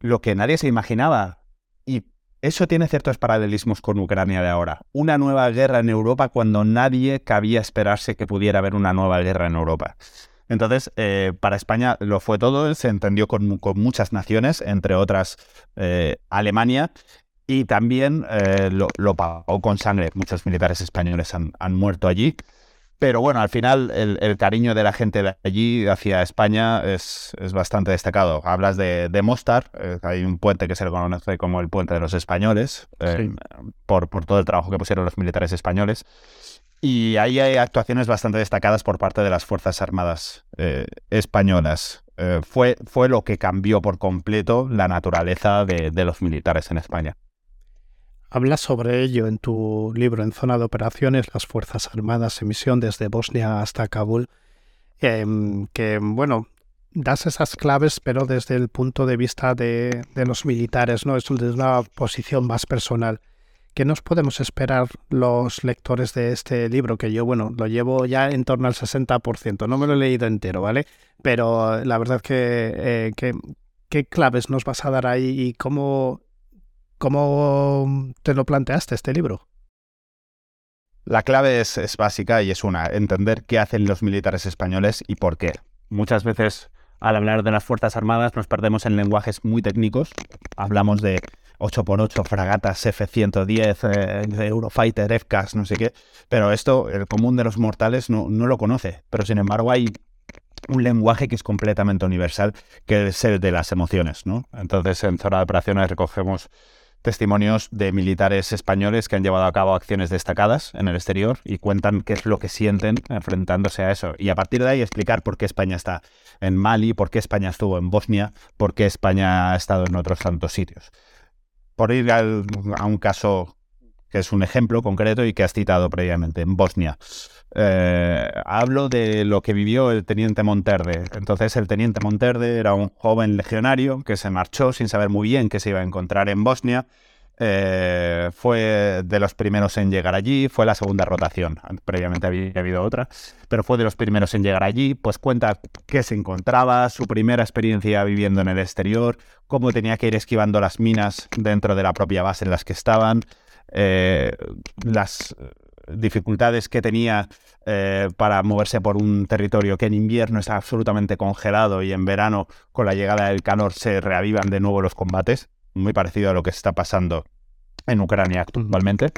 lo que nadie se imaginaba. Y eso tiene ciertos paralelismos con Ucrania de ahora. Una nueva guerra en Europa cuando nadie cabía esperarse que pudiera haber una nueva guerra en Europa. Entonces, eh, para España lo fue todo, se entendió con, muchas naciones, entre otras eh, Alemania, y también eh, lo, pagó con sangre. Muchos militares españoles han muerto allí. Pero bueno, al final el, cariño de la gente de allí hacia España es, bastante destacado. Hablas de, Mostar, eh, hay un puente que se le conoce como el puente de los españoles, eh, por, todo el trabajo que pusieron los militares españoles. Y ahí hay actuaciones bastante destacadas por parte de las Fuerzas Armadas eh, españolas. fue, fue lo que cambió por completo la naturaleza de los militares en España. Hablas sobre ello en tu libro En Zona de Operaciones, las Fuerzas Armadas en misión desde Bosnia hasta Kabul, em, que, bueno, das esas claves, pero desde el punto de vista de, los militares, ¿no? Es una posición más personal. ¿Qué nos podemos esperar los lectores de este libro? Que yo, bueno, lo llevo ya en torno al 60%. No me lo he leído entero, ¿vale? Pero la verdad que, eh, que ¿qué claves nos vas a dar ahí y cómo ¿Cómo te lo planteaste este libro? La clave es, básica y es una, entender qué hacen los militares españoles y por qué. Muchas veces al hablar de las Fuerzas Armadas nos perdemos en lenguajes muy técnicos. Hablamos de 8x8, fragatas F-110, eh, Eurofighter, FCAS, no sé qué. Pero esto, el común de los mortales no, no lo conoce. Pero sin embargo hay un lenguaje que es completamente universal, que es el de las emociones. ¿no? Entonces en zona de operaciones recogemos testimonios de militares españoles que han llevado a cabo acciones destacadas en el exterior y cuentan qué es lo que sienten enfrentándose a eso. Y a partir de ahí explicar por qué España está en Mali, por qué España estuvo en Bosnia, por qué España ha estado en otros tantos sitios. Por ir a un caso que es un ejemplo concreto y que has citado previamente, en Bosnia. Eh, hablo de lo que vivió el teniente Monterde. Entonces el teniente Monterde era un joven legionario que se marchó sin saber muy bien qué se iba a encontrar en Bosnia. Eh, fue de los primeros en llegar allí, fue la segunda rotación, previamente había habido otra, pero fue de los primeros en llegar allí, pues cuenta qué se encontraba, su primera experiencia viviendo en el exterior, cómo tenía que ir esquivando las minas dentro de la propia base en las que estaban, eh, las dificultades que tenía eh, para moverse por un territorio que en invierno está absolutamente congelado y en verano con la llegada del calor se reavivan de nuevo los combates, muy parecido a lo que está pasando en Ucrania actualmente.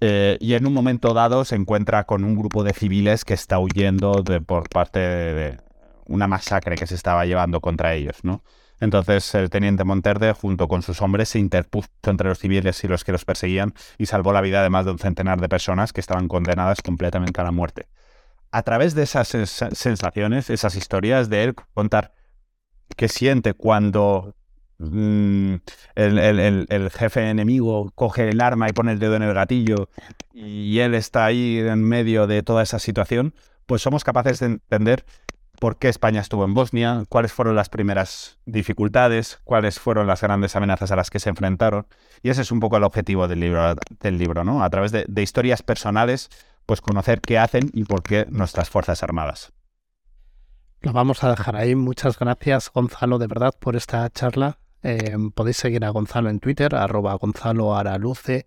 eh, y en un momento dado se encuentra con un grupo de civiles que está huyendo de, por parte de, una masacre que se estaba llevando contra ellos, ¿no? Entonces el teniente Monterde, junto con sus hombres, se interpuso entre los civiles y los que los perseguían y salvó la vida de más de un centenar de personas que estaban condenadas completamente a la muerte. A través de esas sensaciones, esas historias de él contar qué siente cuando mm, el, jefe enemigo coge el arma y pone el dedo en el gatillo y él está ahí en medio de toda esa situación, pues somos capaces de entender por qué España estuvo en Bosnia, cuáles fueron las primeras dificultades, cuáles fueron las grandes amenazas a las que se enfrentaron. Y ese es un poco el objetivo del libro, ¿no? A través de, historias personales, pues conocer qué hacen y por qué nuestras Fuerzas Armadas. Lo vamos a dejar ahí. Muchas gracias, Gonzalo, de verdad, por esta charla. Eh, podéis seguir a Gonzalo en Twitter, arroba Gonzalo Araluce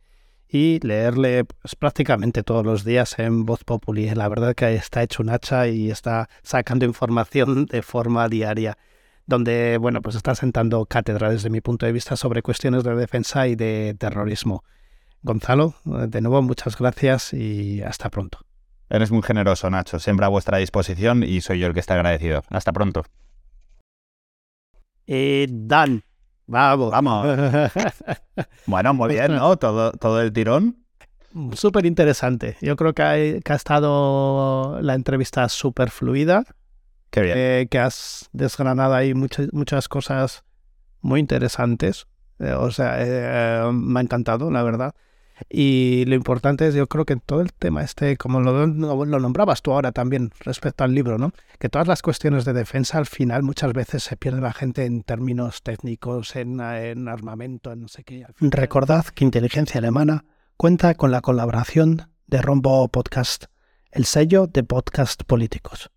y leerle pues, prácticamente todos los días en Voz Populi. La verdad que está hecho un hacha y está sacando información de forma diaria, donde bueno, pues está sentando cátedra desde mi punto de vista sobre cuestiones de defensa y de terrorismo. Gonzalo, de nuevo muchas gracias y hasta pronto. Eres muy generoso, Nacho, siempre a vuestra disposición y soy yo el que está agradecido. Hasta pronto. Eh, Dan, Vamos. Vamos. bueno, muy bien, ¿no? Todo, todo el tirón. Súper interesante. Yo creo que ha, estado la entrevista súper fluida. Qué bien. Eh, que has desgranado ahí muchas, muchas cosas muy interesantes. Eh, o sea, eh, me ha encantado, la verdad. Y lo importante es, yo creo que todo el tema este, como lo, lo, nombrabas tú ahora también respecto al libro, ¿no? Que todas las cuestiones de defensa al final muchas veces se pierde la gente en términos técnicos, en, en armamento, en no sé qué. Recordad que Inteligencia Alemana cuenta con la colaboración de Rombo Podcast, el sello de podcast políticos.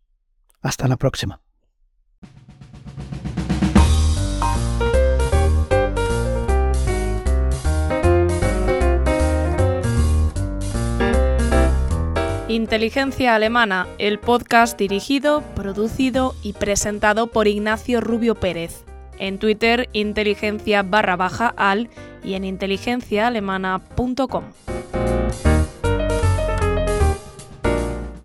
Hasta la próxima. Inteligencia Alemana, el podcast dirigido, producido y presentado por Ignacio Rubio Pérez. En Twitter, inteligencia barra baja al y en inteligenciaalemana.com.